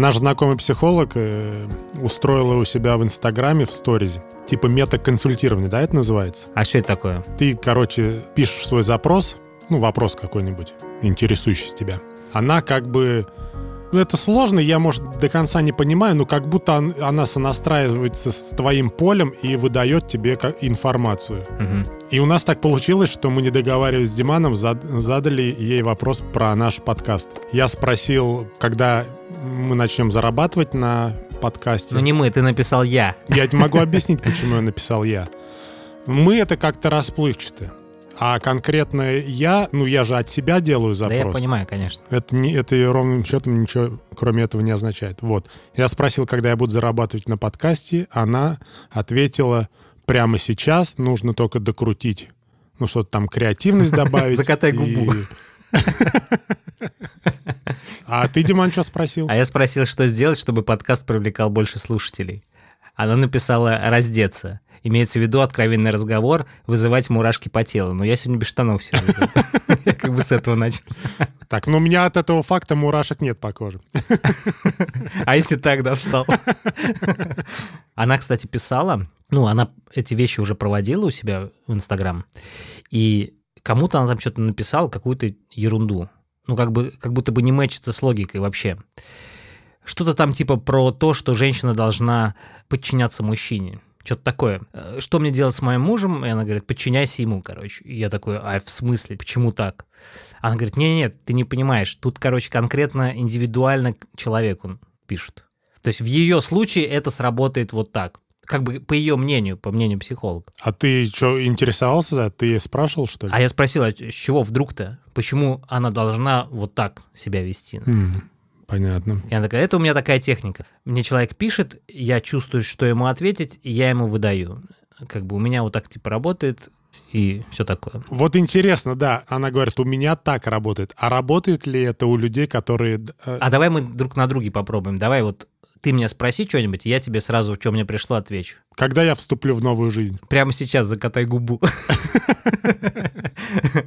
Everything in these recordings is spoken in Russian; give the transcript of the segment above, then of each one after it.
Наш знакомый психолог э, устроила у себя в Инстаграме в сторизе типа метаконсультирование, да, это называется? А что это такое? Ты, короче, пишешь свой запрос, ну, вопрос какой-нибудь, интересующий тебя. Она как бы ну, это сложно, я, может, до конца не понимаю, но как будто он, она сонастраивается с твоим полем и выдает тебе информацию. Угу. И у нас так получилось, что мы, не договариваясь с Диманом, зад, задали ей вопрос про наш подкаст. Я спросил, когда мы начнем зарабатывать на подкасте. Ну не мы, ты написал я. Я могу объяснить, почему я написал я. Мы это как-то расплывчато. А конкретно я, ну я же от себя делаю запрос. Да я понимаю, конечно. Это, не, это ровным счетом ничего кроме этого не означает. Вот. Я спросил, когда я буду зарабатывать на подкасте, она ответила, прямо сейчас нужно только докрутить. Ну что-то там креативность добавить. Закатай губу. А ты, Диман, что спросил? А я спросил, что сделать, чтобы подкаст привлекал больше слушателей. Она написала «раздеться». Имеется в виду откровенный разговор, вызывать мурашки по телу. Но я сегодня без штанов все Я как бы с этого начал. Так, ну у меня от этого факта мурашек нет по коже. А если так, да, встал? Она, кстати, писала, ну, она эти вещи уже проводила у себя в Инстаграм, и кому-то она там что-то написала, какую-то ерунду. Ну, как бы, как будто бы не мэчится с логикой вообще. Что-то там типа про то, что женщина должна подчиняться мужчине. Что-то такое. «Э, что мне делать с моим мужем? И она говорит, подчиняйся ему, короче. И я такой, а в смысле? Почему так? Она говорит, нет-нет, ты не понимаешь. Тут, короче, конкретно индивидуально человеку пишут. То есть в ее случае это сработает вот так. Как бы по ее мнению, по мнению психолога. А ты что, интересовался за Ты спрашивал, что ли? А я спросил, а с чего вдруг-то? Почему она должна вот так себя вести? Mm. Понятно. И она такая, это у меня такая техника. Мне человек пишет, я чувствую, что ему ответить, и я ему выдаю. Как бы у меня вот так типа работает, и все такое. Вот интересно, да, она говорит, у меня так работает. А работает ли это у людей, которые... Э, а давай мы друг на друге попробуем. Давай вот ты меня спроси что-нибудь, я тебе сразу, что мне пришло, отвечу. Когда я вступлю в новую жизнь? Прямо сейчас закатай губу.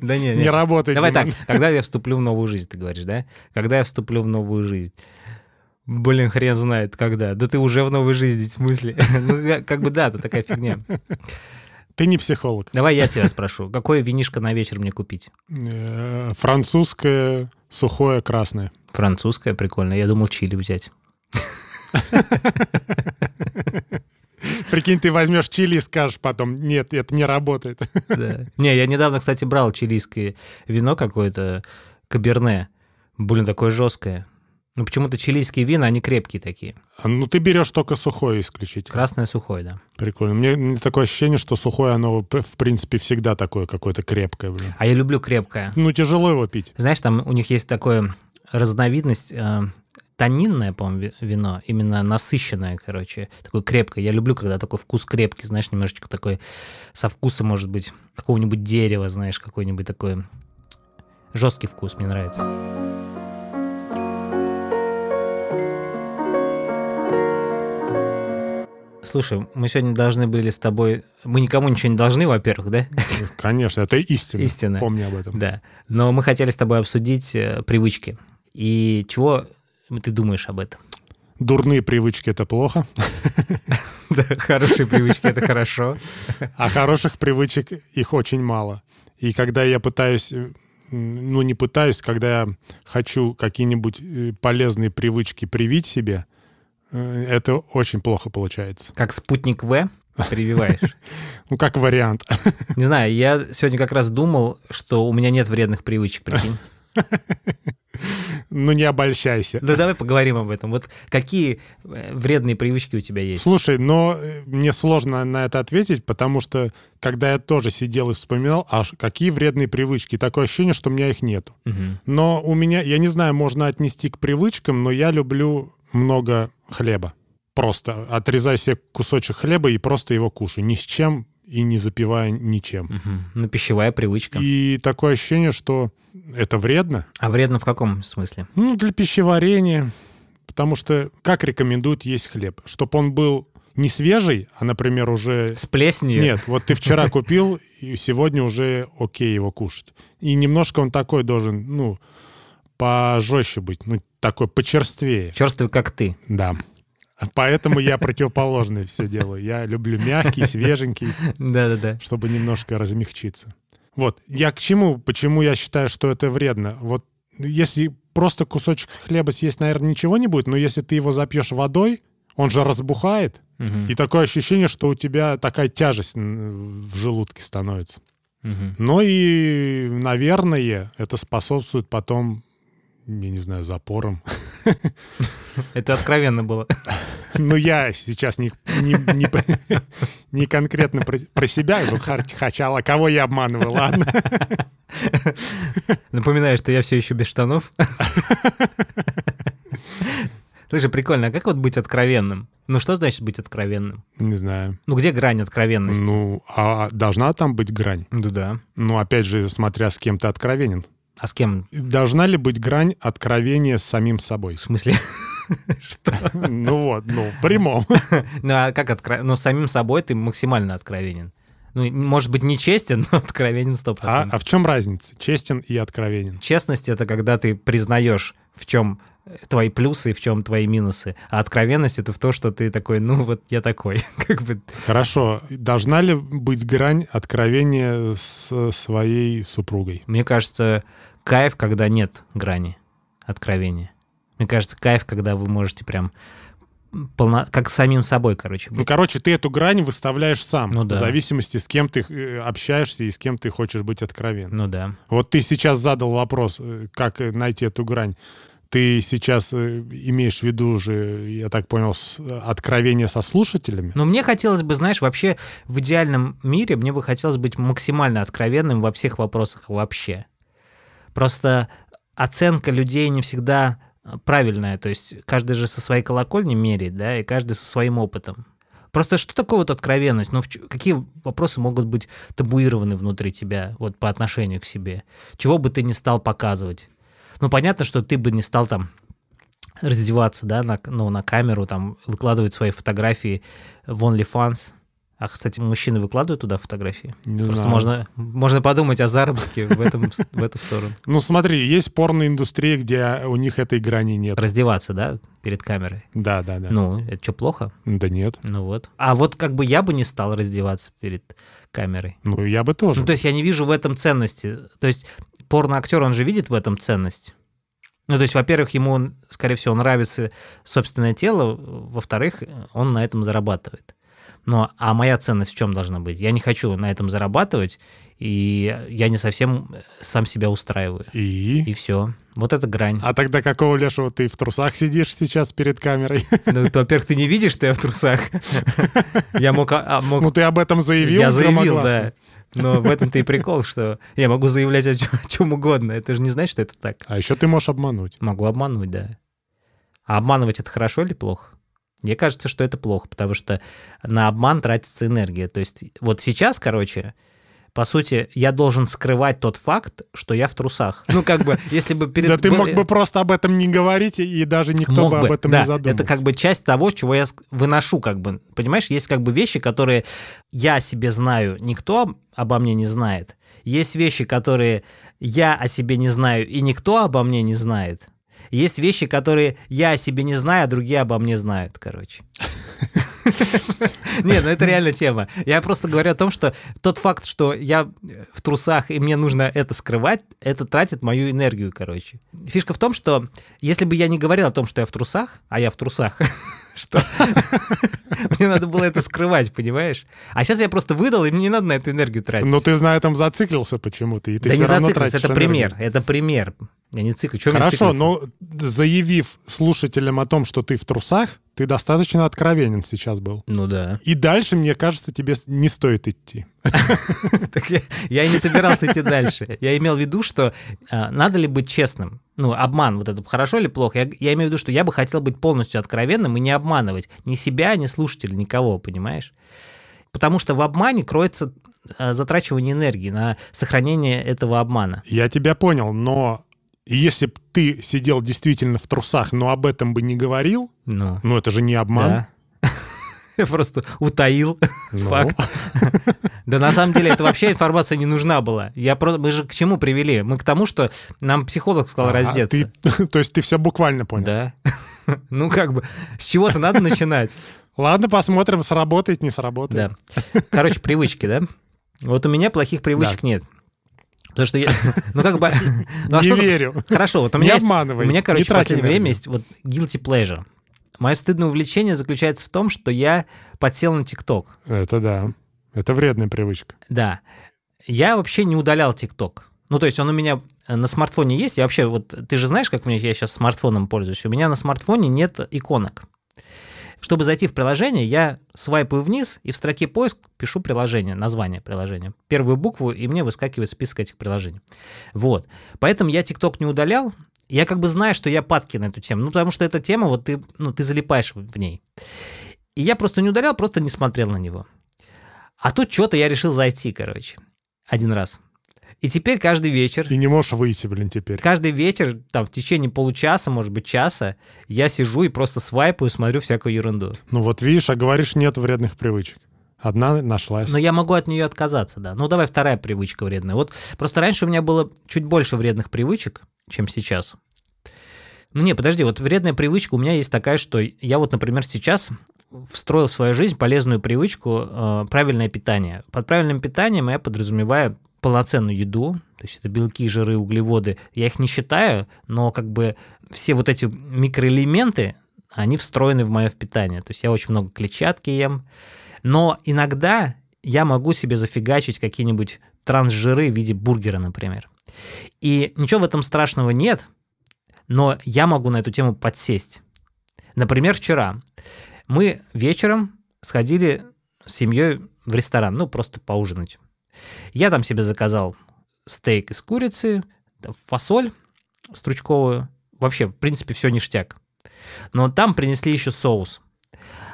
Да не, не работает. Давай так, когда я вступлю в новую жизнь, ты говоришь, да? Когда я вступлю в новую жизнь? Блин, хрен знает, когда. Да ты уже в новой жизни, в смысле? Ну, как бы да, это такая фигня. Ты не психолог. Давай я тебя спрошу. Какое винишко на вечер мне купить? Э, французское, сухое, красное. Французское, прикольно. Я думал чили взять. Прикинь, ты возьмешь чили и скажешь потом, нет, это не работает. Да. Не, я недавно, кстати, брал чилийское вино какое-то, каберне. Блин, такое жесткое. Ну, почему-то чилийские вина, они крепкие такие. А, ну, ты берешь только сухое исключительно. Красное сухое, да. Прикольно. Мне, мне такое ощущение, что сухое, оно, в принципе, всегда такое какое-то крепкое. Блин. А я люблю крепкое. Ну, тяжело его пить. Знаешь, там у них есть такое разновидность э, тонинное, по-моему, вино, именно насыщенное, короче, такое крепкое. Я люблю, когда такой вкус крепкий, знаешь, немножечко такой со вкусом, может быть, какого-нибудь дерева, знаешь, какой-нибудь такой жесткий вкус, мне нравится. Слушай, мы сегодня должны были с тобой... Мы никому ничего не должны, во-первых, да? Конечно, это истина. Истина. Помни об этом. Да. Но мы хотели с тобой обсудить э, привычки. И чего ты думаешь об этом? Дурные привычки — это плохо. Да, хорошие привычки — это хорошо. А хороших привычек их очень мало. И когда я пытаюсь ну, не пытаюсь, когда я хочу какие-нибудь э, полезные привычки привить себе, э, это очень плохо получается. Как спутник В прививаешь? Ну, как вариант. Не знаю, я сегодня как раз думал, что у меня нет вредных привычек, прикинь. Ну, не обольщайся. Да давай поговорим об этом. Вот какие э, вредные привычки у тебя есть? Слушай, но э, мне сложно на это ответить, потому что когда я тоже сидел и вспоминал, аж какие вредные привычки, такое ощущение, что у меня их нету. Угу. Но у меня, я не знаю, можно отнести к привычкам, но я люблю много хлеба. Просто отрезай себе кусочек хлеба и просто его кушай. Ни с чем и не запивая ничем. Угу. Ну, пищевая привычка. И такое ощущение, что это вредно. А вредно в каком смысле? Ну, для пищеварения. Потому что как рекомендуют есть хлеб? Чтобы он был не свежий, а, например, уже... С плесенью? Нет, вот ты вчера купил, и сегодня уже окей его кушать. И немножко он такой должен, ну, пожестче быть. Ну, такой почерствее. Черствый, как ты. Да. Поэтому я противоположное все делаю. Я люблю мягкий, свеженький, Да-да-да. чтобы немножко размягчиться. Вот, я к чему, почему я считаю, что это вредно. Вот если просто кусочек хлеба съесть, наверное, ничего не будет, но если ты его запьешь водой, он же разбухает, Мгм. и такое ощущение, что у тебя такая тяжесть в желудке становится. Мгм. Ну и, наверное, это способствует потом, я не знаю, запорам. Это откровенно было. Ну, я сейчас не, не, не, не конкретно про, про себя, ну, хар- хотя, а кого я обманываю, ладно. Напоминаю, что я все еще без штанов. Слушай, прикольно, а как вот быть откровенным? Ну что значит быть откровенным? Не знаю. Ну где грань откровенности? Ну, а должна там быть грань? Ну да. Ну, опять же, смотря с кем ты откровенен. А с кем? Должна ли быть грань откровения с самим собой? В смысле? Ну вот, ну, прямом. Ну а как откровенен? Ну самим собой ты максимально откровенен. Ну, может быть, не честен, но откровенен 100%. А, а в чем разница? Честен и откровенен. Честность — это когда ты признаешь, в чем твои плюсы и в чем твои минусы. А откровенность — это в то, что ты такой, ну вот я такой. как бы Хорошо. Должна ли быть грань откровения с своей супругой? Мне кажется, кайф, когда нет грани откровения. Мне кажется, кайф, когда вы можете прям полно... как самим собой, короче, Ну, быть. короче, ты эту грань выставляешь сам, Ну да. в зависимости, с кем ты э, общаешься и с кем ты хочешь быть откровенным. Ну да. Вот ты сейчас задал вопрос, э, как э, найти эту грань. Ты сейчас имеешь в виду уже, я так понял, откровение со слушателями? Но мне хотелось бы, знаешь, вообще в идеальном мире мне бы хотелось быть максимально откровенным во всех вопросах вообще. Просто оценка людей не всегда правильная. То есть каждый же со своей колокольни меряет, да, и каждый со своим опытом. Просто что такое вот откровенность? Ну, в какие вопросы могут быть табуированы внутри тебя вот по отношению к себе? Чего бы ты не стал показывать? Ну, понятно, что ты бы не стал там раздеваться, да, на, ну, на камеру, там, выкладывать свои фотографии в OnlyFans. А, кстати, мужчины выкладывают туда фотографии? Не Просто знаю. можно, можно подумать о заработке в, этом, в эту сторону. Ну смотри, есть порноиндустрия, где у них этой грани нет. Раздеваться, да, перед камерой. Да, да, да. Ну, это что, плохо? Да нет. Ну вот. А вот как бы я бы не стал раздеваться перед камерой. Ну я бы тоже. Ну, то есть я не вижу в этом ценности. То есть порноактер, он же видит в этом ценность. Ну, то есть, во-первых, ему, скорее всего, нравится собственное тело, во-вторых, он на этом зарабатывает. Но, а моя ценность в чем должна быть? Я не хочу на этом зарабатывать, и я не совсем сам себя устраиваю. И? И все. Вот это грань. А тогда какого лешего ты в трусах сидишь сейчас перед камерой? Ну, во-первых, ты не видишь, что я в трусах. Я мог... а, мог- Ну ты об этом заявил Я заявил, да. Но в этом-то и прикол, что я могу заявлять о чем, угодно. Это же не значит, что это так. А еще ты можешь обмануть. Могу обмануть, да. А обманывать это хорошо или плохо? Мне кажется, что это плохо, потому что на обман тратится энергия. То есть вот сейчас, короче, по сути, я должен скрывать тот факт, что я в трусах. Ну, как бы, если бы перед... Да ты мог бы просто об этом не говорить, и даже никто бы об этом не задумался. Это как бы часть того, чего я выношу, как бы. Понимаешь, есть как бы вещи, которые я о себе знаю, никто обо мне не знает. Есть вещи, которые я о себе не знаю, и никто обо мне не знает. Есть вещи, которые я о себе не знаю, а другие обо мне знают, короче. Не, ну это реально тема. Я просто говорю о том, что тот факт, что я в трусах и мне нужно это скрывать, это тратит мою энергию, короче. Фишка в том, что если бы я не говорил о том, что я в трусах, а я в трусах, что мне надо было это скрывать, понимаешь? А сейчас я просто выдал, и мне не надо на эту энергию тратить. Но ты на этом зациклился почему-то, и ты да все не равно тратишь это энергию. пример, это пример. Я не циклю. Чё мне Хорошо, но заявив слушателям о том, что ты в трусах, ты достаточно откровенен сейчас был. Ну да. И дальше, мне кажется, тебе не стоит идти. Так я, я и не собирался идти дальше. Я имел в виду, что а, надо ли быть честным. Ну, обман, вот это хорошо или плохо. Я, я имею в виду, что я бы хотел быть полностью откровенным и не обманывать ни себя, ни слушателя, никого, понимаешь? Потому что в обмане кроется а, затрачивание энергии на сохранение этого обмана. Я тебя понял, но если бы ты сидел действительно в трусах, но об этом бы не говорил, Ну, ну это же не обман. да. Я просто утаил Ну, факт. Да на самом деле это вообще информация не нужна была. Я просто, мы же к чему привели? Мы к тому, что нам психолог сказал а раздеться. ты- то есть ты все буквально понял? Да. Ну как бы, с чего-то надо начинать. Ладно, посмотрим, сработает, не сработает. Да. Короче, привычки, да? Вот у меня плохих привычек нет. Потому что я... Ну как бы... Ну, а не верю. Хорошо, вот у Не меня есть- обманывай, У меня, не короче, в последнее время есть вот guilty pleasure. Мое стыдное увлечение заключается в том, что я подсел на ТикТок. Это да. Это вредная привычка. Да. Я вообще не удалял ТикТок. Ну, то есть он у меня на смартфоне есть. Я вообще, вот ты же знаешь, как мне, я сейчас смартфоном пользуюсь. У меня на смартфоне нет иконок. Чтобы зайти в приложение, я свайпаю вниз и в строке поиск пишу приложение, название приложения. Первую букву, и мне выскакивает список этих приложений. Вот. Поэтому я ТикТок не удалял. Я как бы знаю, что я падки на эту тему. Ну, потому что эта тема, вот ты, ну, ты залипаешь в ней. И я просто не удалял, просто не смотрел на него. А тут что-то я решил зайти, короче, один раз. И теперь каждый вечер, И не можешь выйти, блин, теперь. каждый вечер, там, в течение получаса, может быть, часа, я сижу и просто свайпаю, смотрю всякую ерунду. Ну вот видишь, а говоришь, нет вредных привычек. Одна нашлась. Но я могу от нее отказаться, да. Ну, давай вторая привычка вредная. Вот просто раньше у меня было чуть больше вредных привычек, чем сейчас. Ну, не, подожди, вот вредная привычка у меня есть такая, что я вот, например, сейчас встроил в свою жизнь полезную привычку э, правильное питание. Под правильным питанием я подразумеваю полноценную еду, то есть это белки, жиры, углеводы. Я их не считаю, но как бы все вот эти микроэлементы, они встроены в мое питание. То есть я очень много клетчатки ем, но иногда я могу себе зафигачить какие-нибудь трансжиры в виде бургера, например. И ничего в этом страшного нет, но я могу на эту тему подсесть. Например, вчера мы вечером сходили с семьей в ресторан, ну, просто поужинать. Я там себе заказал стейк из курицы, фасоль стручковую. Вообще, в принципе, все ништяк. Но там принесли еще соус.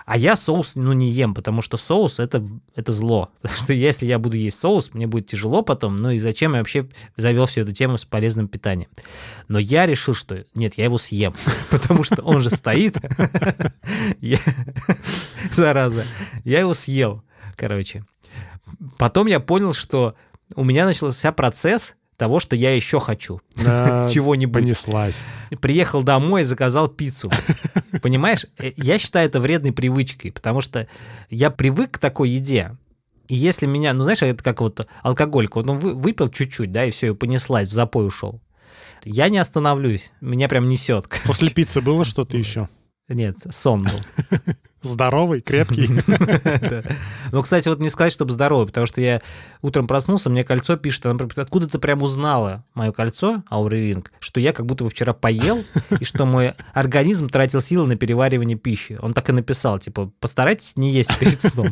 А я соус, ну, не ем, потому что соус это, это зло. Потому что если я буду есть соус, мне будет тяжело потом. Ну и зачем я вообще завел всю эту тему с полезным питанием? Но я решил, что нет, я его съем, потому что он же стоит. Зараза. Я его съел, короче. Потом я понял, что у меня начался процесс того, что я еще хочу. Да, Чего-нибудь. Понеслась. Приехал домой и заказал пиццу. Понимаешь, Э, я считаю это вредной привычкой, потому что я привык к такой еде. И если меня, ну знаешь, это как вот алкоголька, вот он вы- выпил чуть-чуть, да, и все, и понеслась, в запой ушел. Я не остановлюсь, меня прям несет. После пиццы было что-то еще? Нет, сон был. Здоровый, крепкий. Ну, кстати, вот не сказать, чтобы здоровый, потому что я утром проснулся, мне кольцо пишет, она откуда ты прям узнала мое кольцо, Аурелинг, что я как будто бы вчера поел, и что мой организм тратил силы на переваривание пищи. Он так и написал, типа, постарайтесь не есть перед сном.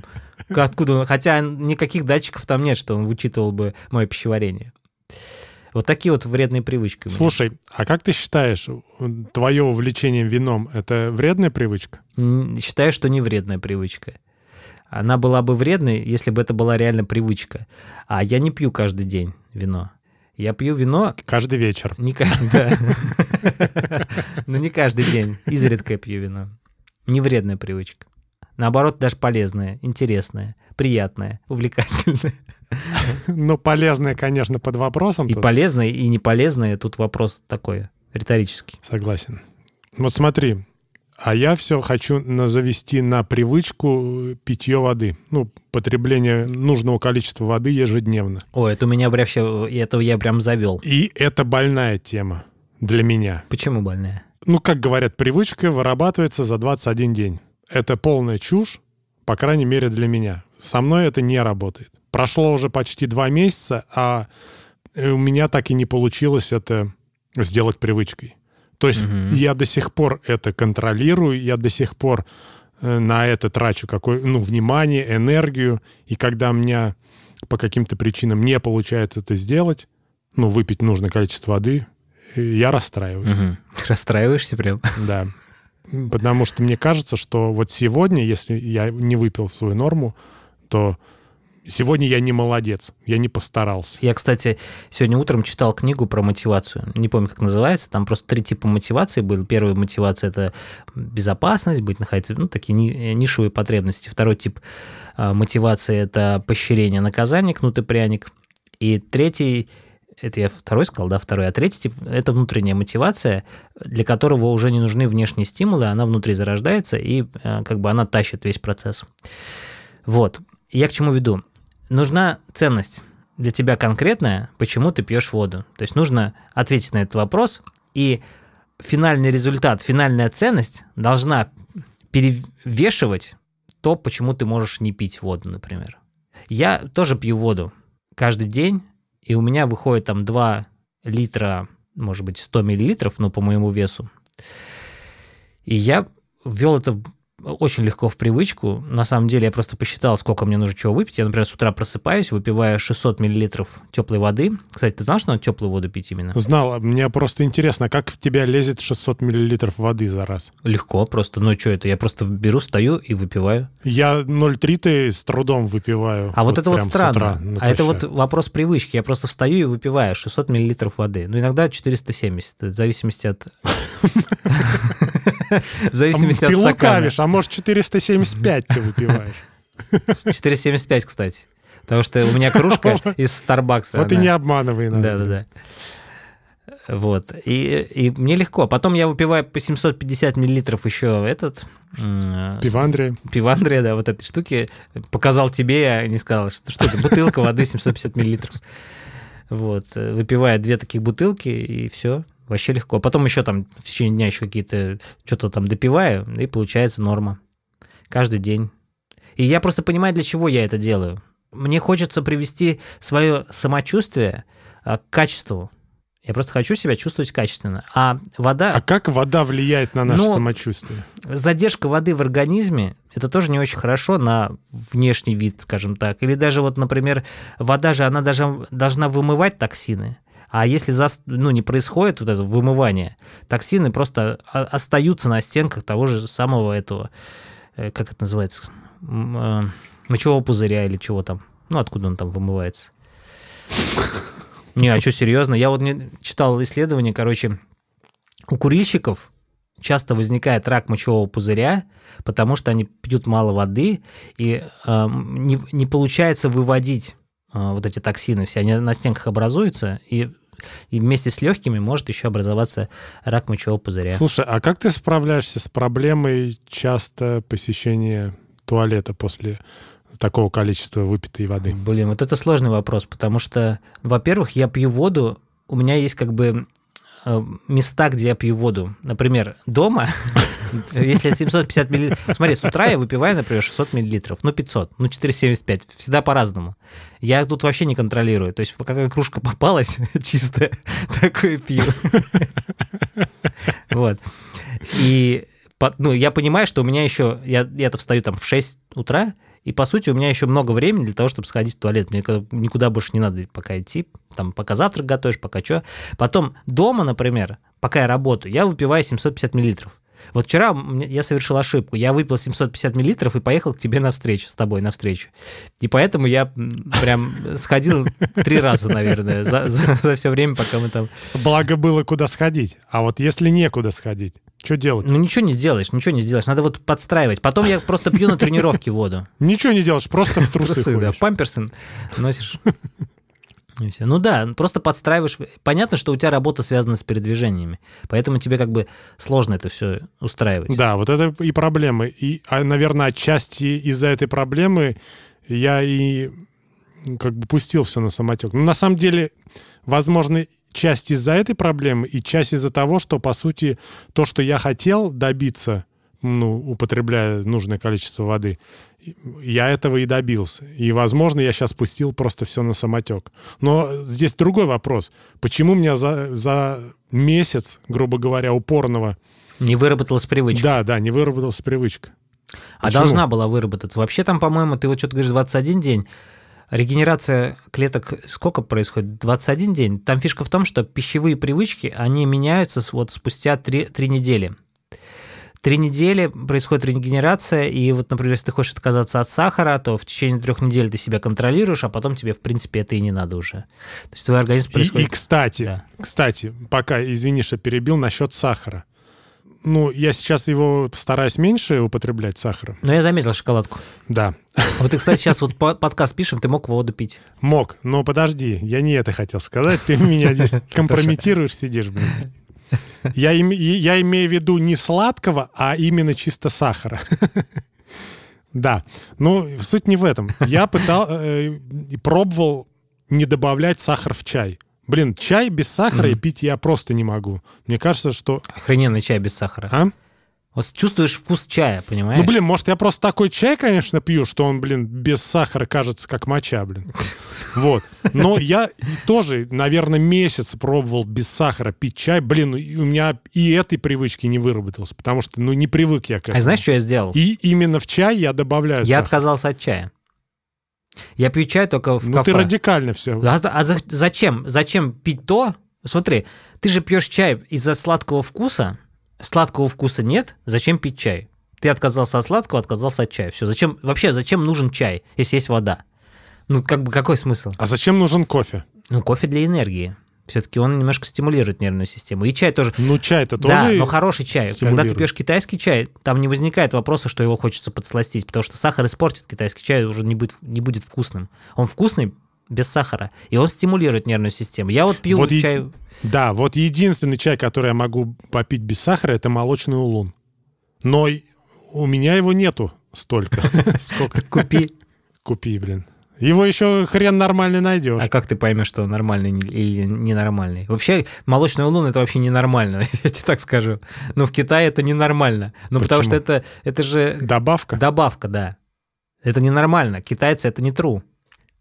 Откуда? Хотя никаких датчиков там нет, что он вычитывал бы мое пищеварение. Вот такие вот вредные привычки. Слушай, а как ты считаешь, твое увлечение вином — это вредная привычка? Считаю, что не вредная привычка. Она была бы вредной, если бы это была реально привычка. А я не пью каждый день вино. Я пью вино Каждый вечер. не каждый, но не каждый день. Изредка я пью вино. Не вредная привычка. Наоборот, даже полезная, интересная, приятная, увлекательная. Ну, полезное, конечно, под вопросом. И тут. полезная, и не полезная. Тут вопрос такой, риторический. Согласен. Вот смотри, а я все хочу завести на привычку питье воды. Ну, потребление нужного количества воды ежедневно. О, это у меня вообще, это я прям завел. И это больная тема для меня. Почему больная? Ну, как говорят, привычка вырабатывается за 21 день. Это полная чушь, по крайней мере, для меня. Со мной это не работает. Прошло уже почти два месяца, а э, у меня так и не получилось это сделать привычкой. То есть Мгм. я до сих пор это контролирую, я до сих пор э, на это трачу какое, ну, внимание, энергию. И когда у меня по каким-то причинам не получается это сделать, ну, выпить нужное количество воды, э, я расстраиваюсь. Мгм. Расстраиваешься прям? Да. Потому что мне кажется, что вот сегодня, если я не выпил свою норму, то сегодня я не молодец, я не постарался. Я, кстати, сегодня утром читал книгу про мотивацию. Не помню, как называется. Там просто три типа мотивации было. Первая мотивация – это безопасность, быть находиться, ну, такие нишевые потребности. Второй тип а, мотивации – это поощрение, наказание, кнут и пряник. И третий это я второй сказал, да, второй, а третий тип – это внутренняя мотивация, для которого уже не нужны внешние стимулы, она внутри зарождается, и а, как бы она тащит весь процесс. Вот. Я к чему веду? Нужна ценность для тебя конкретная, почему ты пьешь воду. То есть нужно ответить на этот вопрос, и финальный результат, финальная ценность должна перевешивать то, почему ты можешь не пить воду, например. Я тоже пью воду каждый день, и у меня выходит там 2 литра, может быть, 100 миллилитров, ну, по моему весу. И я ввел это очень легко в привычку. На самом деле я просто посчитал, сколько мне нужно чего выпить. Я, например, с утра просыпаюсь, выпиваю 600 миллилитров теплой воды. Кстати, ты знал, что надо теплую воду пить именно? Знал. Мне просто интересно, как в тебя лезет 600 миллилитров воды за раз? Легко просто. Ну, что это? Я просто беру, стою и выпиваю. Я 0,3 с трудом выпиваю. А вот, вот это вот странно. Утра, а это вот вопрос привычки. Я просто встаю и выпиваю 600 миллилитров воды. Ну, иногда 470, в зависимости от... В зависимости от Ты лукавишь, а может 475 ты выпиваешь. 475, кстати. Потому что у меня кружка из Starbucks. Вот и не обманывай нас. Да-да-да. Вот. И, и мне легко. Потом я выпиваю по 750 миллилитров еще этот... Пивандрия. Пивандрия, да, вот этой штуки. Показал тебе, я не сказал, что, что это, бутылка воды 750 миллилитров. Вот. Выпивая две таких бутылки, и все. Вообще легко. Потом еще там в течение дня еще какие-то что-то там допиваю, и получается норма. Каждый день. И я просто понимаю, для чего я это делаю. Мне хочется привести свое самочувствие а, к качеству. Я просто хочу себя чувствовать качественно. А вода... А как вода влияет на наше ну, самочувствие? Задержка воды в организме – это тоже не очень хорошо на внешний вид, скажем так. Или даже вот, например, вода же, она даже должна вымывать токсины. А если за, ну, не происходит вот это вымывание, токсины просто остаются на стенках того же самого этого, э, как это называется, э, мочевого пузыря или чего там. Ну, откуда он там вымывается. Не, а что, серьезно? Я вот не читал исследование, короче, у курильщиков часто возникает рак мочевого пузыря, потому что они пьют мало воды, и э, не, не получается выводить вот эти токсины все, они на стенках образуются, и и вместе с легкими может еще образоваться рак мочевого пузыря. Слушай, а как ты справляешься с проблемой часто посещения туалета после такого количества выпитой воды? Блин, вот это сложный вопрос, потому что, во-первых, я пью воду, у меня есть как бы места, где я пью воду. Например, дома, если 750 миллилитров... Смотри, с утра я выпиваю, например, 600 миллилитров, ну 500, ну 475, всегда по-разному. Я тут вообще не контролирую. То есть какая кружка попалась чистая, такое пью. Вот. И ну, я понимаю, что у меня еще... Я, я-то встаю там в 6 утра, и, по сути, у меня еще много времени для того, чтобы сходить в туалет. Мне никуда больше не надо пока идти, там, пока завтрак готовишь, пока что. Потом дома, например, пока я работаю, я выпиваю 750 миллилитров. Вот вчера я совершил ошибку. Я выпил 750 миллилитров и поехал к тебе навстречу, с тобой навстречу. И поэтому я прям сходил три раза, наверное, за, за, за все время, пока мы там... Благо было куда сходить. А вот если некуда сходить? Что делать? Ну ничего не сделаешь, ничего не сделаешь. Надо вот подстраивать. Потом я просто пью на тренировке воду. Ничего не делаешь, просто в трусы, трусы да, памперсы носишь. Ну да, просто подстраиваешь. Понятно, что у тебя работа связана с передвижениями, поэтому тебе как бы сложно это все устраивать. Да, вот это и проблемы. И, а, наверное, отчасти из-за этой проблемы я и как бы пустил все на самотек. Но на самом деле, возможно, часть из-за этой проблемы и часть из-за того, что, по сути, то, что я хотел добиться, ну, употребляя нужное количество воды, я этого и добился. И, возможно, я сейчас пустил просто все на самотек. Но здесь другой вопрос. Почему у меня за, за месяц, грубо говоря, упорного... Не выработалась привычка. Да, да, не выработалась привычка. А Почему? должна была выработаться. Вообще там, по-моему, ты вот что-то говоришь 21 день. Регенерация клеток сколько происходит? 21 день. Там фишка в том, что пищевые привычки, они меняются вот спустя 3, 3 недели. три недели происходит регенерация, и вот, например, если ты хочешь отказаться от сахара, то в течение трех недель ты себя контролируешь, а потом тебе, в принципе, это и не надо уже. То есть твой организм И, происходит... и, кстати, Да. кстати, пока, извини, что перебил, насчет сахара. Ну, я сейчас его стараюсь меньше употреблять сахара. Но я заметил шоколадку. Да, Вот ты, кстати, сейчас вот по- подкаст пишем, ты мог воду пить. мог. Но подожди, я не это хотел сказать. Ты меня здесь компрометируешь, сидишь, блин. Я, име- я имею в виду не сладкого, а именно чисто сахара. Да, ну суть не в этом. Я пытал, э, пробовал не добавлять сахар в чай. Блин, чай без сахара и Мгм. пить я просто не могу. Мне кажется, что... Охрененный чай без сахара. А? Вот чувствуешь вкус чая, понимаешь? Ну, блин, может, я просто такой чай, конечно, пью, что он, блин, без сахара кажется как моча, блин. Вот. Но я и тоже, наверное, месяц пробовал без сахара пить чай. Блин, ну, и у меня и этой привычки не выработалось, потому что, ну, не привык я к этому. А знаешь, что я сделал? И именно в чай я добавляю Я сахар. отказался от чая. Я пью чай только в Ну, кафе. ты радикально все. А, а за- зачем? Зачем пить то? Смотри, ты же пьешь чай из-за сладкого вкуса. Сладкого вкуса нет. Зачем пить чай? Ты отказался от сладкого, отказался от чая. Все. Зачем вообще? Зачем нужен чай, если есть вода? Ну как бы какой смысл? А зачем нужен кофе? Ну кофе для энергии. Все-таки он немножко стимулирует нервную систему. И чай тоже. Ну, чай-то Да, тоже... но хороший чай. Когда ты пьешь китайский чай, там не возникает вопроса, что его хочется подсластить, потому что сахар испортит китайский чай, уже не будет, не будет вкусным. Он вкусный без сахара, и он стимулирует нервную систему. Я вот пью Вот чай... Да, вот единственный чай, который я могу попить без сахара, это молочный улун. Но у меня его нету столько. Сколько? Купи. Купи, блин. Его еще хрен нормально найдешь. А как ты поймешь, что нормальный или ненормальный? Вообще, молочный улун это вообще ненормально, я тебе так скажу. Но в Китае это ненормально. Ну, потому что это, это же Добавка? добавка, да. Это ненормально. Китайцы это не тру.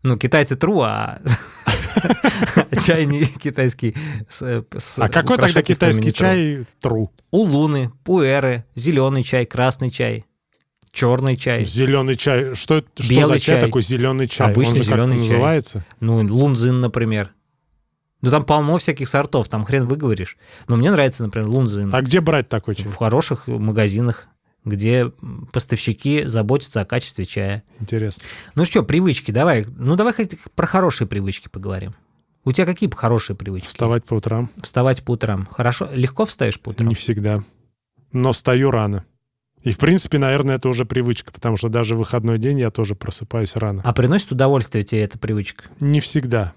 Ну, китайцы тру, а чай не китайский. с- с А какой тогда китайский чай тру? Улуны, пуэры, зеленый чай, красный чай, черный чай. Зеленый чай. Что, это- что Белый за чай, чай. такой зеленый чай? Обычный Он же как-то зеленый чай. называется? Ну, лунзин, например. Ну, там полно всяких сортов, там хрен выговоришь. Но мне нравится, например, лунзин. А где брать такой чай? в хороших магазинах, где поставщики заботятся о качестве чая. Интересно. Ну что, привычки, давай. Ну, давай хоть про хорошие привычки поговорим. У тебя какие хорошие привычки? Вставать по утрам? Вставать по утрам. Хорошо? Легко встаешь по утрам? Не всегда. Но встаю рано. И, в принципе, наверное, это уже привычка, потому что даже в выходной день я тоже просыпаюсь рано. А приносит удовольствие тебе эта привычка? Не всегда.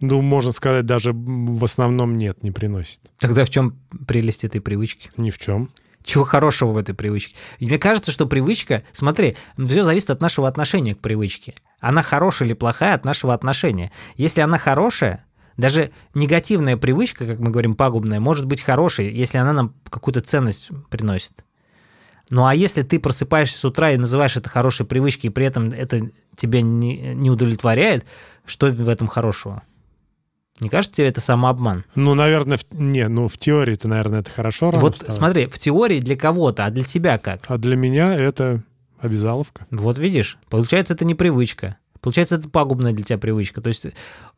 Ну, можно сказать, даже в основном нет, не приносит. Тогда в чем прелесть этой привычки? Ни в чем. Чего хорошего в этой привычке? И мне кажется, что привычка, смотри, все зависит от нашего отношения к привычке. Она хорошая или плохая от нашего отношения. Если она хорошая, даже негативная привычка, как мы говорим, пагубная, может быть хорошей, если она нам какую-то ценность приносит. Ну а если ты просыпаешься с утра и называешь это хорошей привычкой, и при этом это тебя не, не удовлетворяет, что в этом хорошего? Не кажется тебе это самообман? Ну, наверное, в... не, ну, в теории-то, наверное, это хорошо вот вставать. смотри, в теории для кого-то, а для тебя как? А для меня это обязаловка. Вот видишь, получается, это не привычка. Получается, это пагубная для тебя привычка. То есть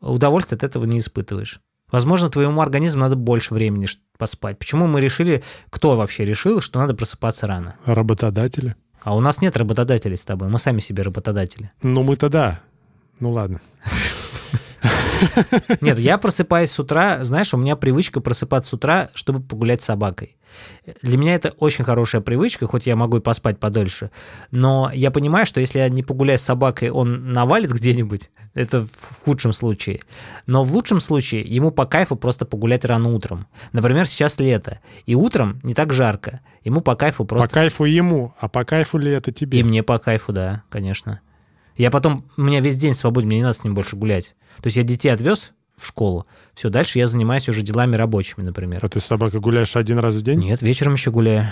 удовольствия от этого не испытываешь. Возможно, твоему организму надо больше времени поспать. Почему мы решили, кто вообще решил, что надо просыпаться рано? Работодатели. А у нас нет работодателей с тобой, мы сами себе работодатели. Ну, мы-то да. Ну, ладно. Нет, я просыпаюсь с утра, знаешь, у меня привычка просыпаться с утра, чтобы погулять с собакой. Для меня это очень хорошая привычка, хоть я могу и поспать подольше. Но я понимаю, что если я не погуляю с собакой, он навалит где-нибудь. Это в худшем случае. Но в лучшем случае ему по кайфу просто погулять рано утром. Например, сейчас лето. И утром не так жарко. Ему по кайфу просто... По кайфу ему, а по кайфу ли это тебе? И мне по кайфу, да, конечно. Я потом, у меня весь день свободен, мне не надо с ним больше гулять. То есть я детей отвез в школу, все, дальше я занимаюсь уже делами рабочими, например. А ты с собакой гуляешь один раз в день? Нет, вечером еще гуляю.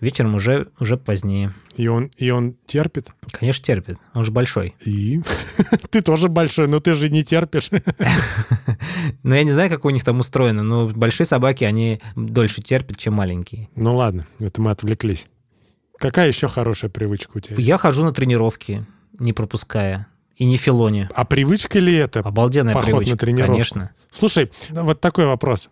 Вечером уже, уже позднее. И он, и он терпит? Конечно, терпит, он же большой. И? Ты тоже большой, но ты же не терпишь. Но я не знаю, как у них там устроено, но большие собаки, они дольше терпят, чем маленькие. Ну ладно, это мы отвлеклись. Какая еще хорошая привычка у тебя? Я хожу на тренировки, не пропуская, и не филоне. А привычка ли это? Обалденная Поход на привычка, тренировку. конечно. Слушай, вот такой вопрос.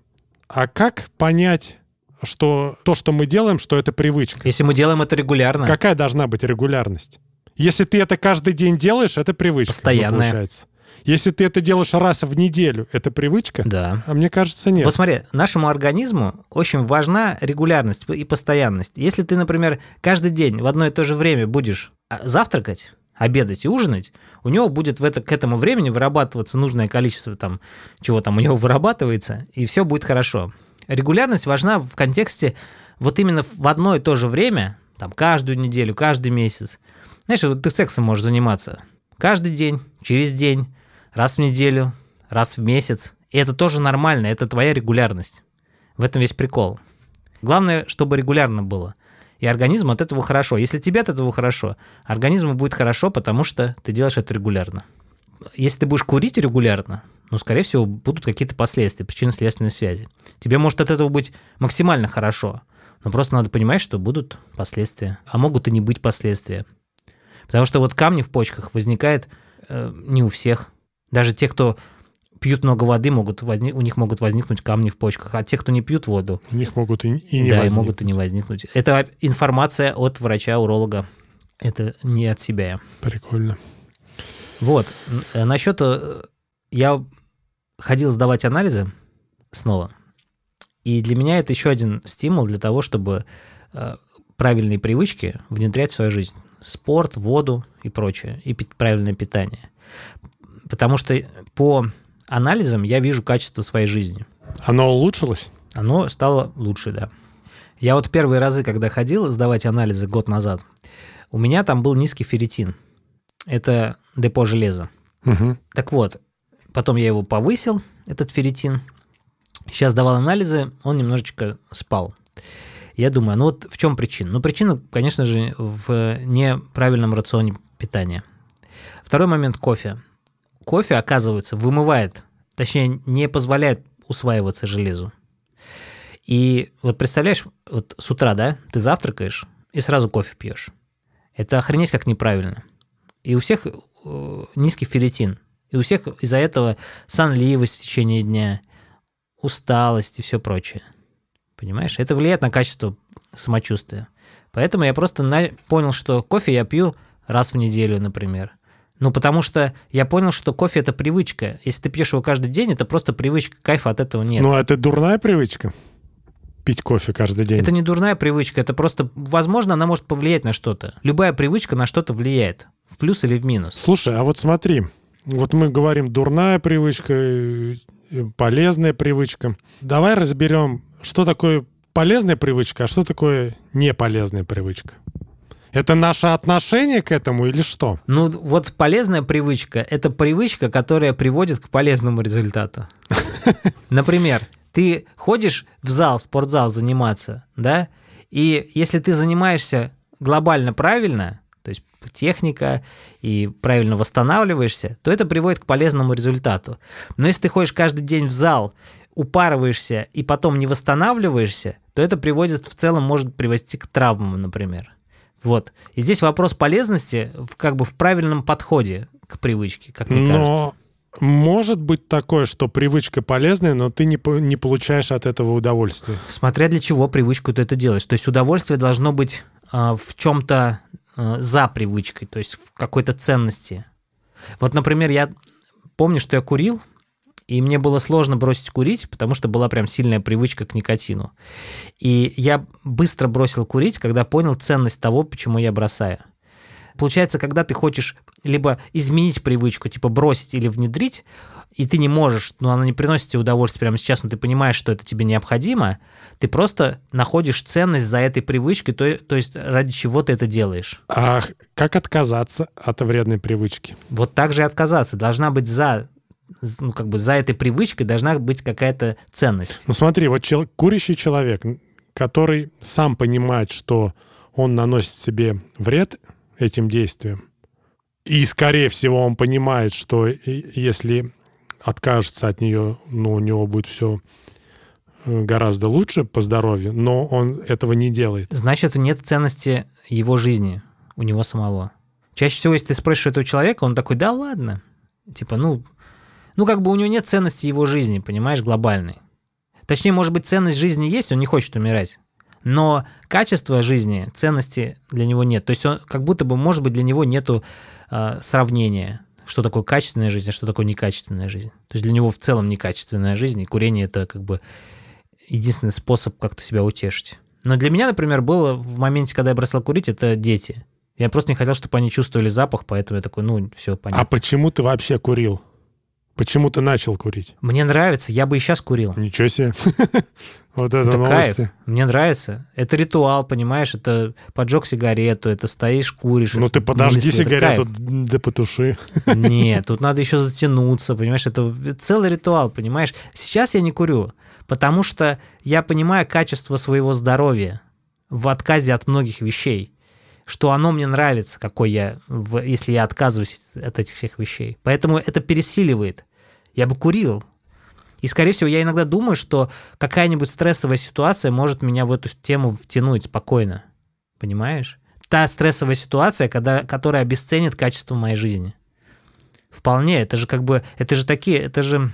А как понять, что то, что мы делаем, что это привычка. Если мы делаем это регулярно. Какая должна быть регулярность? Если ты это каждый день делаешь, это привычка. Постоянная. Получается. Если ты это делаешь раз в неделю, это привычка? Да. А мне кажется, нет. Вот смотри, нашему организму очень важна регулярность и постоянность. Если ты, например, каждый день в одно и то же время будешь а, завтракать, обедать и ужинать, у него будет в это, к этому времени вырабатываться нужное количество там, чего там у него вырабатывается, и все будет хорошо. Регулярность важна в контексте вот именно в одно и то же время, там, каждую неделю, каждый месяц. Знаешь, вот ты сексом можешь заниматься каждый день, через день, раз в неделю, раз в месяц. И это тоже нормально, это твоя регулярность. В этом весь прикол. Главное, чтобы регулярно было. И организму от этого хорошо. Если тебе от этого хорошо, организму будет хорошо, потому что ты делаешь это регулярно. Если ты будешь курить регулярно, ну, скорее всего, будут какие-то последствия, причинно-следственные связи. Тебе может от этого быть максимально хорошо, но просто надо понимать, что будут последствия, а могут и не быть последствия. Потому что вот камни в почках возникают э, не у всех. Даже те, кто пьют много воды, могут возник, у них могут возникнуть камни в почках, а те, кто не пьют воду, у них могут и, и не да, и возникнуть. могут и не возникнуть. Это информация от врача-уролога. Это не от себя. я. Прикольно. Вот. Н- Насчет... э, Я ходил сдавать анализы снова. И для меня это еще один стимул для того, чтобы э, правильные привычки внедрять в свою жизнь. Спорт, воду и прочее. И правильное питание. Потому что по анализам я вижу качество своей жизни. Оно улучшилось? Оно стало лучше, да. Я вот первые разы, когда ходил сдавать анализы год назад, у меня там был низкий ферритин. Это депо железа. Мгм. Так вот, потом я его повысил, этот ферритин. Сейчас давал анализы, он немножечко спал. Я думаю, ну вот в чем причина? Ну, причина, конечно же, в неправильном рационе питания. Второй момент – кофе. Кофе, оказывается, вымывает, точнее, не позволяет усваиваться железу. И вот представляешь, вот с утра, да, ты завтракаешь и сразу кофе пьешь. Это охренеть как неправильно. И у всех э, низкий ферритин. И у всех из-за этого сонливость в течение дня, усталость и все прочее. Понимаешь? Это влияет на качество самочувствия. Поэтому я просто понял, что кофе я пью раз в неделю, например. Ну, потому что я понял, что кофе – это привычка. Если ты пьешь его каждый день, это просто привычка, кайфа от этого нет. Ну, а это дурная привычка? Пить кофе каждый день? Это не дурная привычка, это просто, возможно, она может повлиять на что-то. Любая привычка на что-то влияет, в плюс или в минус. Слушай, а вот смотри, вот мы говорим дурная привычка, э, полезная привычка. Давай разберем, что такое полезная привычка, а что такое неполезная привычка. Это наше отношение к этому или что? Ну, вот полезная привычка – это привычка, которая приводит к полезному результату. Например, ты ходишь в зал, в спортзал заниматься, да, и если ты занимаешься глобально правильно, то есть техника и правильно восстанавливаешься, то это приводит к полезному результату. Но если ты ходишь каждый день в зал, упарываешься и потом не восстанавливаешься, то это приводит в целом, может привести к травмам, например. Вот. И здесь вопрос полезности в, как бы в правильном подходе к привычке, как мне кажется. Но может быть такое, что привычка полезная, но ты не, не получаешь от этого удовольствия. Смотря для чего привычку ты это делаешь. То есть удовольствие должно быть а, в чем-то за привычкой, то есть в какой-то ценности. Вот, например, я помню, что я курил, и мне было сложно бросить курить, потому что была прям сильная привычка к никотину. И я быстро бросил курить, когда понял ценность того, почему я бросаю. Получается, когда ты хочешь либо изменить привычку, типа бросить или внедрить, и ты не можешь, ну, она не приносит тебе удовольствие прямо сейчас, но ты понимаешь, что это тебе необходимо, ты просто находишь ценность за этой привычкой, то, то есть ради чего ты это делаешь. А как отказаться от вредной привычки? Вот так же и отказаться. Должна быть за, ну, как бы за этой привычкой должна быть какая-то ценность. Ну смотри, вот чел- курящий человек, который сам понимает, что он наносит себе вред этим действием, и, скорее всего, он понимает, что если откажется от нее, ну, у него будет все гораздо лучше по здоровью, но он этого не делает. Значит, нет ценности его жизни у него самого. Чаще всего, если ты спросишь этого человека, он такой, да ладно. Типа, ну, ну как бы у него нет ценности его жизни, понимаешь, глобальной. Точнее, может быть, ценность жизни есть, он не хочет умирать. Но качество жизни, ценности для него нет. То есть он как будто бы, может быть, для него нету э, сравнения, что такое качественная жизнь, а что такое некачественная жизнь. То есть для него в целом некачественная жизнь, и курение это как бы единственный способ как-то себя утешить. Но для меня, например, было в моменте, когда я бросал курить, это дети. Я просто не хотел, чтобы они чувствовали запах, поэтому я такой, ну, все понятно. А почему ты вообще курил? Почему ты начал курить? Мне нравится, я бы и сейчас курил. Ничего себе. Вот это, это новости. кайф. Мне нравится. Это ритуал, понимаешь? Это поджег сигарету, это стоишь, куришь. Ну ты подожди мысли, сигарету, да потуши. Нет, тут надо еще затянуться, понимаешь? Это целый ритуал, понимаешь? Сейчас я не курю, потому что я понимаю качество своего здоровья в отказе от многих вещей что оно мне нравится, какой я, если я отказываюсь от этих всех вещей. Поэтому это пересиливает. Я бы курил. И, скорее всего, я иногда думаю, что какая-нибудь стрессовая ситуация может меня в эту тему втянуть спокойно. Понимаешь? Та стрессовая ситуация, когда, которая обесценит качество моей жизни. Вполне. Это же как бы... Это же такие... Это же...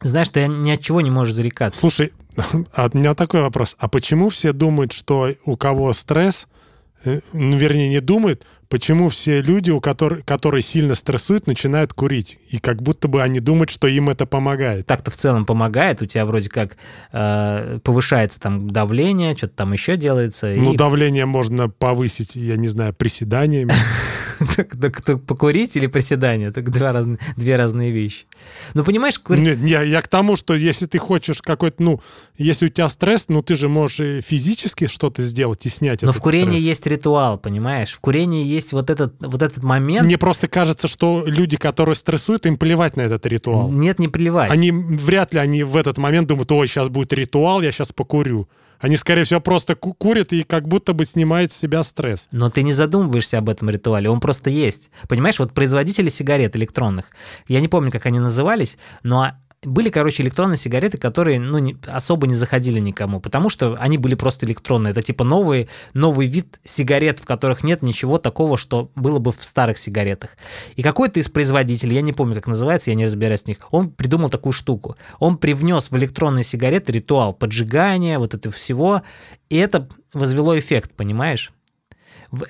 Знаешь, ты ни от чего не можешь зарекаться. Слушай, а у меня такой вопрос. А почему все думают, что у кого стресс, ну, вернее, не думают, почему все люди, у которых, которые сильно стрессуют, начинают курить? И как будто бы они думают, что им это помогает. Так-то в целом помогает. У тебя вроде как э, повышается там давление, что-то там еще делается. Ну, и- давление можно повысить, я не знаю, приседаниями. Так, так, так покурить или приседания? Так два разные, две разные вещи. Ну, понимаешь, кури- Нет, я, я к тому, что если ты хочешь какой-то, ну, если у тебя стресс, ну, ты же можешь и физически что-то сделать и снять но в курении стресс. есть ритуал, понимаешь? В курении есть вот этот, вот этот момент. Мне просто кажется, что люди, которые стрессуют, им плевать на этот ритуал. Нет, не плевать. Они вряд ли они в этот момент думают, ой, сейчас будет ритуал, я сейчас покурю. Они, скорее всего, просто ку- курят и как будто бы снимают с себя стресс. Но ты не задумываешься об этом ритуале, он просто есть. Понимаешь, вот производители сигарет электронных, я не помню, как они назывались, но были, короче, электронные сигареты, которые ну, не- особо не заходили никому, потому что они были просто электронные. Это типа новый, новый вид сигарет, в которых нет ничего такого, что было бы в старых сигаретах. И какой-то из производителей, я не помню, как называется, я не разбираюсь в них, он придумал такую штуку. Он привнес в электронные сигареты ритуал поджигания, вот это всего, и это возвело эффект, понимаешь?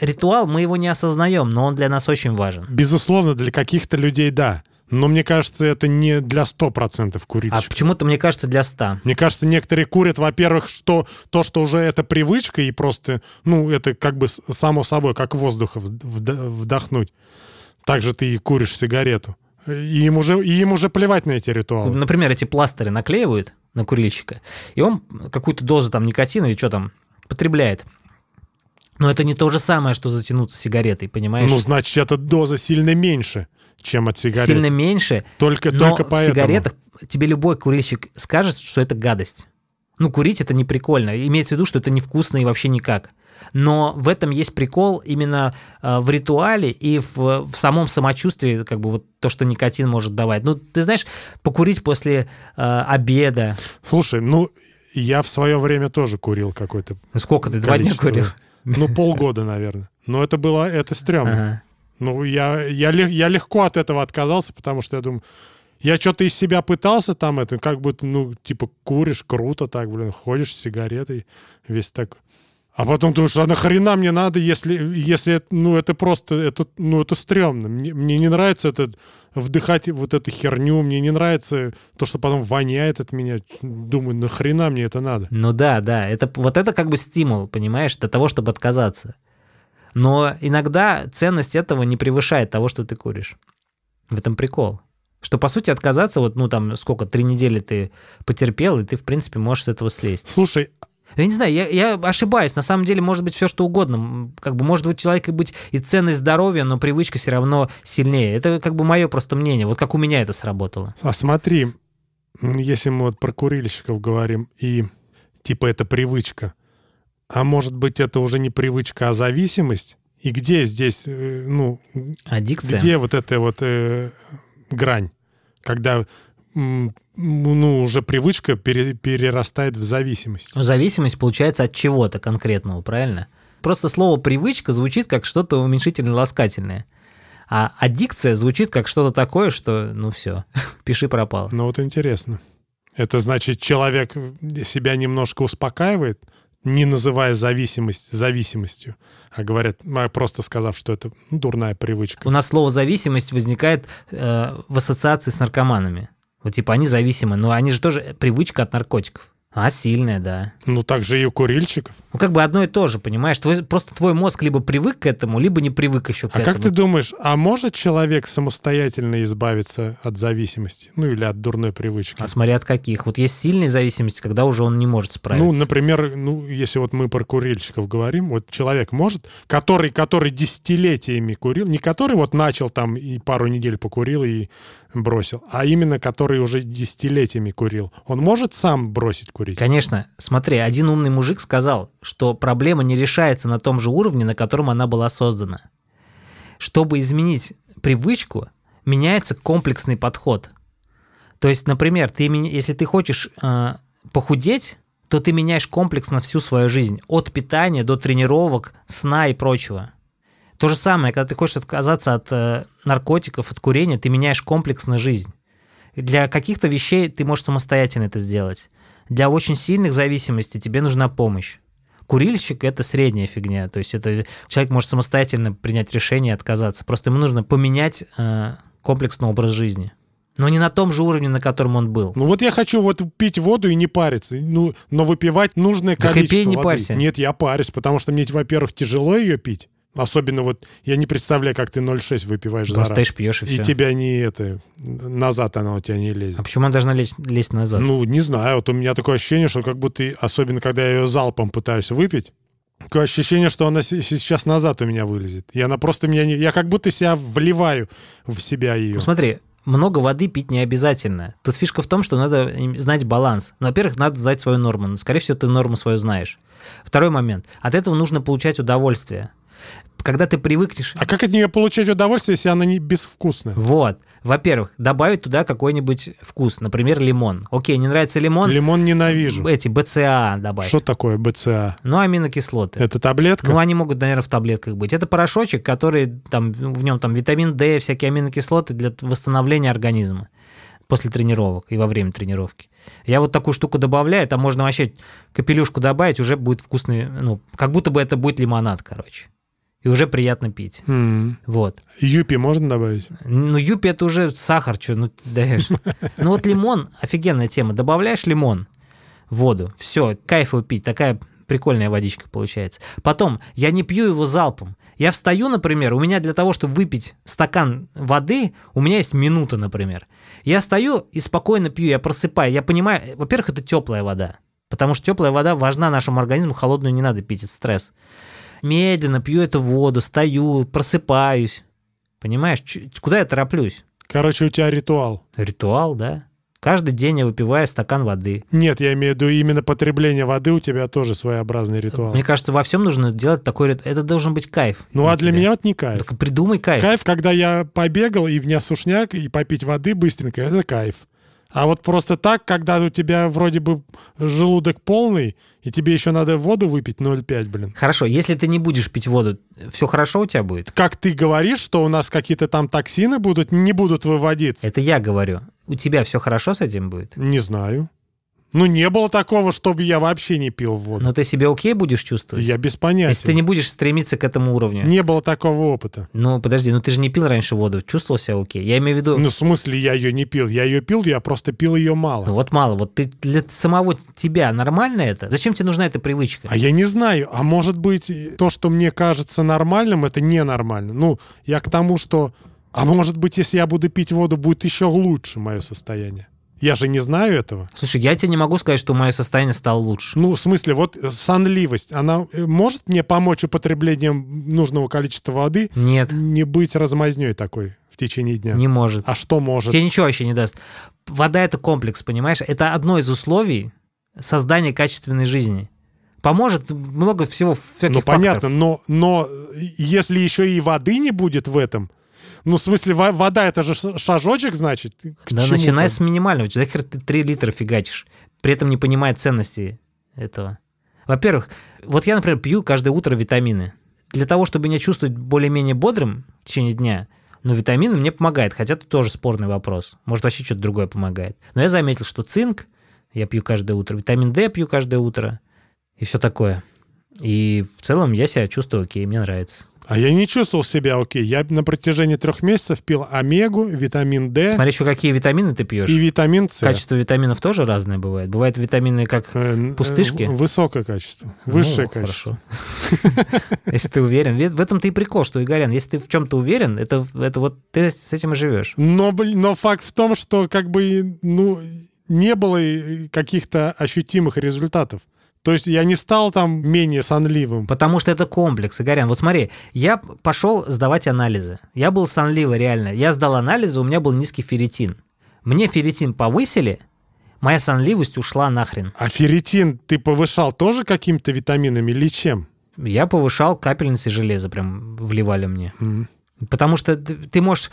Ритуал, мы его не осознаем, но он для нас очень важен. Безусловно, для каких-то людей да. Но мне кажется, это не для 100% А курильщиков. почему-то, мне кажется, для 100. Мне кажется, некоторые курят, во-первых, что то, что уже это привычка, и просто, ну, это как бы само собой, как воздуха вд- вд- вдохнуть. Так же ты и куришь сигарету. И им уже, и им уже плевать на эти ритуалы. Например, эти пластыры наклеивают на курильщика, и он какую-то дозу там никотина или что там потребляет. Но это не то же самое, что затянуться сигаретой, понимаешь? Ну, значит, эта доза сильно меньше, чем от сигарет. Сильно меньше, Только, но только в поэтому. сигаретах тебе любой курильщик скажет, что это гадость. Ну, курить это не прикольно. Имеется в виду, что это невкусно и вообще никак. Но в этом есть прикол именно э, в ритуале и в, в самом самочувствии, как бы вот то, что никотин может давать. Ну, ты знаешь, покурить после э, обеда. Слушай, ну, я в свое время тоже курил какой-то Сколько ты, два дня количество. курил? Ну, полгода, наверное. Но это было, это стрёмно. Ага. Ну, я, я, лег- я легко от этого отказался, потому что я думаю, я что-то из себя пытался там, это как будто, ну, типа, куришь, круто так, блин, ходишь с сигаретой, весь так. А потом думаешь, а нахрена мне надо, если, если ну, это просто, это, ну, это стрёмно. Мне, мне не нравится это, вдыхать вот эту херню, мне не нравится то, что потом воняет от меня. Думаю, нахрена мне это надо? Ну да, да. Это, вот это как бы стимул, понимаешь, для того, чтобы отказаться. Но иногда ценность этого не превышает того, что ты куришь. В этом прикол. Что, по сути, отказаться, вот, ну, там, сколько, три недели ты потерпел, и ты, в принципе, можешь с этого слезть. Слушай, Я не знаю, я, я ошибаюсь. На самом деле, может быть, все что угодно. Как бы, может быть, у человека быть и ценность здоровья, но привычка все равно сильнее. Это как бы мое просто мнение. Вот как у меня это сработало. А смотри, если мы вот про курильщиков говорим, и типа это привычка, а может быть это уже не привычка, а зависимость? И где здесь, э, ну, Аддикция. где вот эта вот э, грань, когда ну, уже привычка пере- перерастает в зависимость? Ну, зависимость получается от чего-то конкретного, правильно? Просто слово «привычка» звучит как что-то уменьшительно-ласкательное. А аддикция звучит как что-то такое, что, ну все, пиши пропало. Ну вот интересно. Это значит, человек себя немножко успокаивает, не называя зависимость зависимостью, а говорят, а просто сказав, что это ну, дурная привычка. У нас слово зависимость возникает э, в ассоциации с наркоманами. Вот типа они зависимы, но они же тоже привычка от наркотиков. А, сильная, да. Ну, так же и у курильщиков. Ну, как бы одно и то же, понимаешь? Твой, просто твой мозг либо привык к этому, либо не привык еще к а этому. как ты думаешь, а может человек самостоятельно избавиться от зависимости? Ну, или от дурной привычки? А смотря от каких. Вот есть сильные зависимости, когда уже он не может справиться. Ну, например, ну, если вот мы про курильщиков говорим, вот человек может, который, который десятилетиями курил, не который вот начал там и пару недель покурил и бросил, а именно который уже десятилетиями курил, он может сам бросить курить? Конечно. Смотри, один умный мужик сказал, что проблема не решается на том же уровне, на котором она была создана. Чтобы изменить привычку, меняется комплексный подход. То есть, например, ты, если ты хочешь э, похудеть, то ты меняешь комплексно всю свою жизнь, от питания до тренировок, сна и прочего. То же самое, когда ты хочешь отказаться от э, наркотиков, от курения, ты меняешь комплексно жизнь. Для каких-то вещей ты можешь самостоятельно это сделать. Для очень сильных зависимостей тебе нужна помощь. Курильщик – это средняя фигня. То есть это человек может самостоятельно принять решение и отказаться. Просто ему нужно поменять э, комплексный образ жизни. Но не на том же уровне, на котором он был. Ну вот я хочу вот пить воду и не париться, ну, но выпивать нужное количество так и пей, не воды. парься. Нет, я парюсь, потому что мне, во-первых, тяжело ее пить. Особенно вот, я не представляю, как ты 0,6 выпиваешь Просто за раз. стоишь, пьешь и, и все. тебя не это, назад она у тебя не лезет. А почему она должна лезть, лезть назад? Ну, не знаю, вот у меня такое ощущение, что как будто, особенно когда я ее залпом пытаюсь выпить, такое ощущение, что она сейчас назад у меня вылезет. И она просто меня не... Я как будто себя вливаю в себя ее. Ну, смотри, много воды пить не обязательно. Тут фишка в том, что надо знать баланс. Ну, во-первых, надо знать свою норму. Ну, скорее всего, ты норму свою знаешь. Второй момент. От этого нужно получать удовольствие когда ты привыкнешь... А как от нее получать удовольствие, если она не безвкусная? Вот. Во-первых, добавить туда какой-нибудь вкус, например, лимон. Окей, не нравится лимон? Лимон ненавижу. Эти БЦА добавить. Что такое БЦА? Ну, аминокислоты. Это таблетка? Ну, они могут, наверное, в таблетках быть. Это порошочек, который там, в нем там витамин D, всякие аминокислоты для восстановления организма после тренировок и во время тренировки. Я вот такую штуку добавляю, там можно вообще капелюшку добавить, уже будет вкусный, ну, как будто бы это будет лимонад, короче и уже приятно пить. Mm. Вот. Юпи можно добавить? Ну, юпи это уже сахар, что, ну, даешь. Ну, вот лимон, офигенная тема. Добавляешь лимон в воду, все, кайфово пить, такая прикольная водичка получается. Потом, я не пью его залпом. Я встаю, например, у меня для того, чтобы выпить стакан воды, у меня есть минута, например. Я стою и спокойно пью, я просыпаю. Я понимаю, во-первых, это теплая вода. Потому что теплая вода важна нашему организму, холодную не надо пить, это стресс медленно пью эту воду, стою, просыпаюсь. Понимаешь, куда я тороплюсь? Короче, у тебя ритуал. Ритуал, да. Каждый день я выпиваю стакан воды. Нет, я имею в виду именно потребление воды у тебя тоже своеобразный ритуал. Мне кажется, во всем нужно делать такой ритуал. Это должен быть кайф. Ну а для тебя. меня вот не кайф. Так придумай кайф. Кайф, когда я побегал и в меня сушняк, и попить воды быстренько, это кайф. А вот просто так, когда у тебя вроде бы желудок полный, и тебе еще надо воду выпить 0,5, блин. Хорошо, если ты не будешь пить воду, все хорошо у тебя будет? Как ты говоришь, что у нас какие-то там токсины будут, не будут выводиться? Это я говорю. У тебя все хорошо с этим будет? Не знаю. Ну, не было такого, чтобы я вообще не пил воду. Но ты себя окей будешь чувствовать? Я без понятия. Если ты не будешь стремиться к этому уровню? Не было такого опыта. Ну, подожди, ну ты же не пил раньше воду, чувствовал себя окей? Я имею в виду... Ну, в смысле, я ее не пил? Я ее пил, я просто пил ее мало. Ну, вот мало. Вот ты для самого тебя нормально это? Зачем тебе нужна эта привычка? А я не знаю. А может быть, то, что мне кажется нормальным, это ненормально. Ну, я к тому, что... А может быть, если я буду пить воду, будет еще лучше мое состояние. Я же не знаю этого. Слушай, я тебе не могу сказать, что мое состояние стало лучше. Ну, в смысле, вот сонливость, она э, может мне помочь употреблением нужного количества воды? Нет. Не быть размазней такой в течение дня? Не может. А что может? Тебе ничего вообще не даст. Вода — это комплекс, понимаешь? Это одно из условий создания качественной жизни. Поможет много всего всяких Ну, понятно, факторов. но, но если еще и воды не будет в этом, ну, в смысле, вода это же шажочек, значит? К да начинай с минимального. Захер ты 3 литра фигачишь, при этом не понимая ценности этого. Во-первых, вот я, например, пью каждое утро витамины. Для того, чтобы меня чувствовать более-менее бодрым в течение дня, но витамины мне помогают, хотя это тоже спорный вопрос. Может, вообще что-то другое помогает. Но я заметил, что цинк Я пью каждое утро. Витамин D пью каждое утро. И все такое. И в целом я себя чувствую окей, мне нравится. А я не чувствовал себя окей. Я на протяжении трех месяцев пил омегу, витамин D Смотри, еще какие витамины ты пьешь. и витамин С. Качество витаминов тоже разное бывает. Бывают витамины как... Э, э, пустышки? Высокое качество. Высшее Ну, качество. Хорошо. Если ты уверен. В этом-то и прикол, что, Игорян, если ты в чем-то уверен, это, это вот ты с этим и живешь. Но, но факт в том, что как бы, ну, не было каких-то ощутимых результатов. То есть я не стал там менее сонливым. Потому что это комплекс, Игорян. Вот смотри, я пошел сдавать анализы. Я был сонливый реально. Я сдал анализы, у меня был низкий ферритин. Мне ферритин повысили, моя сонливость ушла нахрен. А ферритин ты повышал тоже какими-то витаминами или чем? Я повышал капельницы железа, прям вливали мне. М. Потому что ты можешь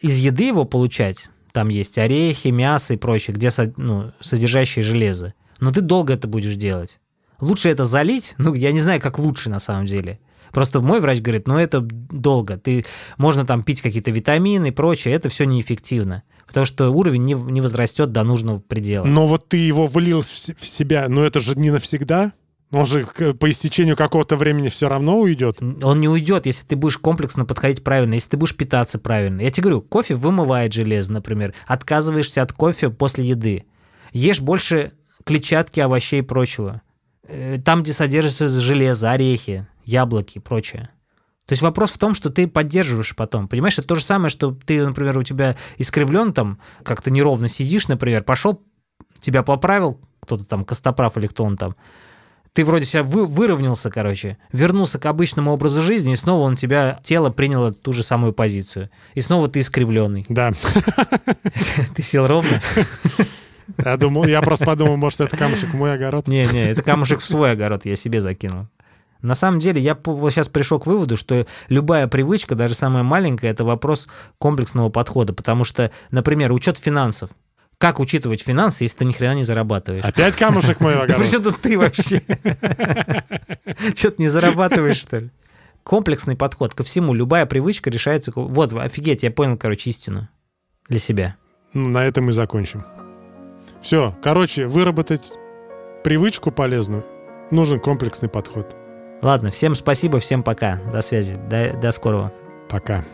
из еды его получать. Там есть орехи, мясо и прочее, где ну, содержащие железо. Но ты долго это будешь делать. Лучше это залить, ну, я не знаю, как лучше на самом деле. Просто мой врач говорит, ну, это долго. Ты, можно там пить какие-то витамины и прочее, это все неэффективно. Потому что уровень не, не возрастет до нужного предела. Но вот ты его влил в себя, но это же не навсегда. Он же по истечению какого-то времени все равно уйдет. Он не уйдет, если ты будешь комплексно подходить правильно, если ты будешь питаться правильно. Я тебе говорю, кофе вымывает железо, например. Отказываешься от кофе после еды. Ешь больше клетчатки, овощей и прочего. Э, Там, где содержится железо, орехи, яблоки и прочее. То есть вопрос в том, что ты поддерживаешь потом. Понимаешь, это то же самое, что ты, например, у тебя искривлен там, как-то неровно сидишь, например, пошел, тебя поправил, кто-то там, Костоправ или кто он там, ты вроде себя вы- выровнялся, короче, вернулся к обычному образу жизни, и снова он тебя, тело приняло ту же самую позицию. И снова ты искривленный. Да. Ты сел ровно? Я думал, я просто подумал, может, это камушек мой огород. Не-не, это камушек в свой огород я себе закинул. На самом деле, я вот сейчас пришел к выводу, что любая привычка, даже самая маленькая, это вопрос комплексного подхода. Потому что, например, учет финансов. Как учитывать финансы, если ты ни хрена не зарабатываешь? Опять камушек мой Да огород. чем тут ты вообще? Что-то не зарабатываешь, что ли? Комплексный подход ко всему. Любая привычка решается... Вот, офигеть, я понял, короче, истину для себя. Ну, на этом и закончим. Все, короче, выработать привычку полезную нужен комплексный подход. Ладно, всем спасибо, всем пока. До связи. До, до скорого. Пока.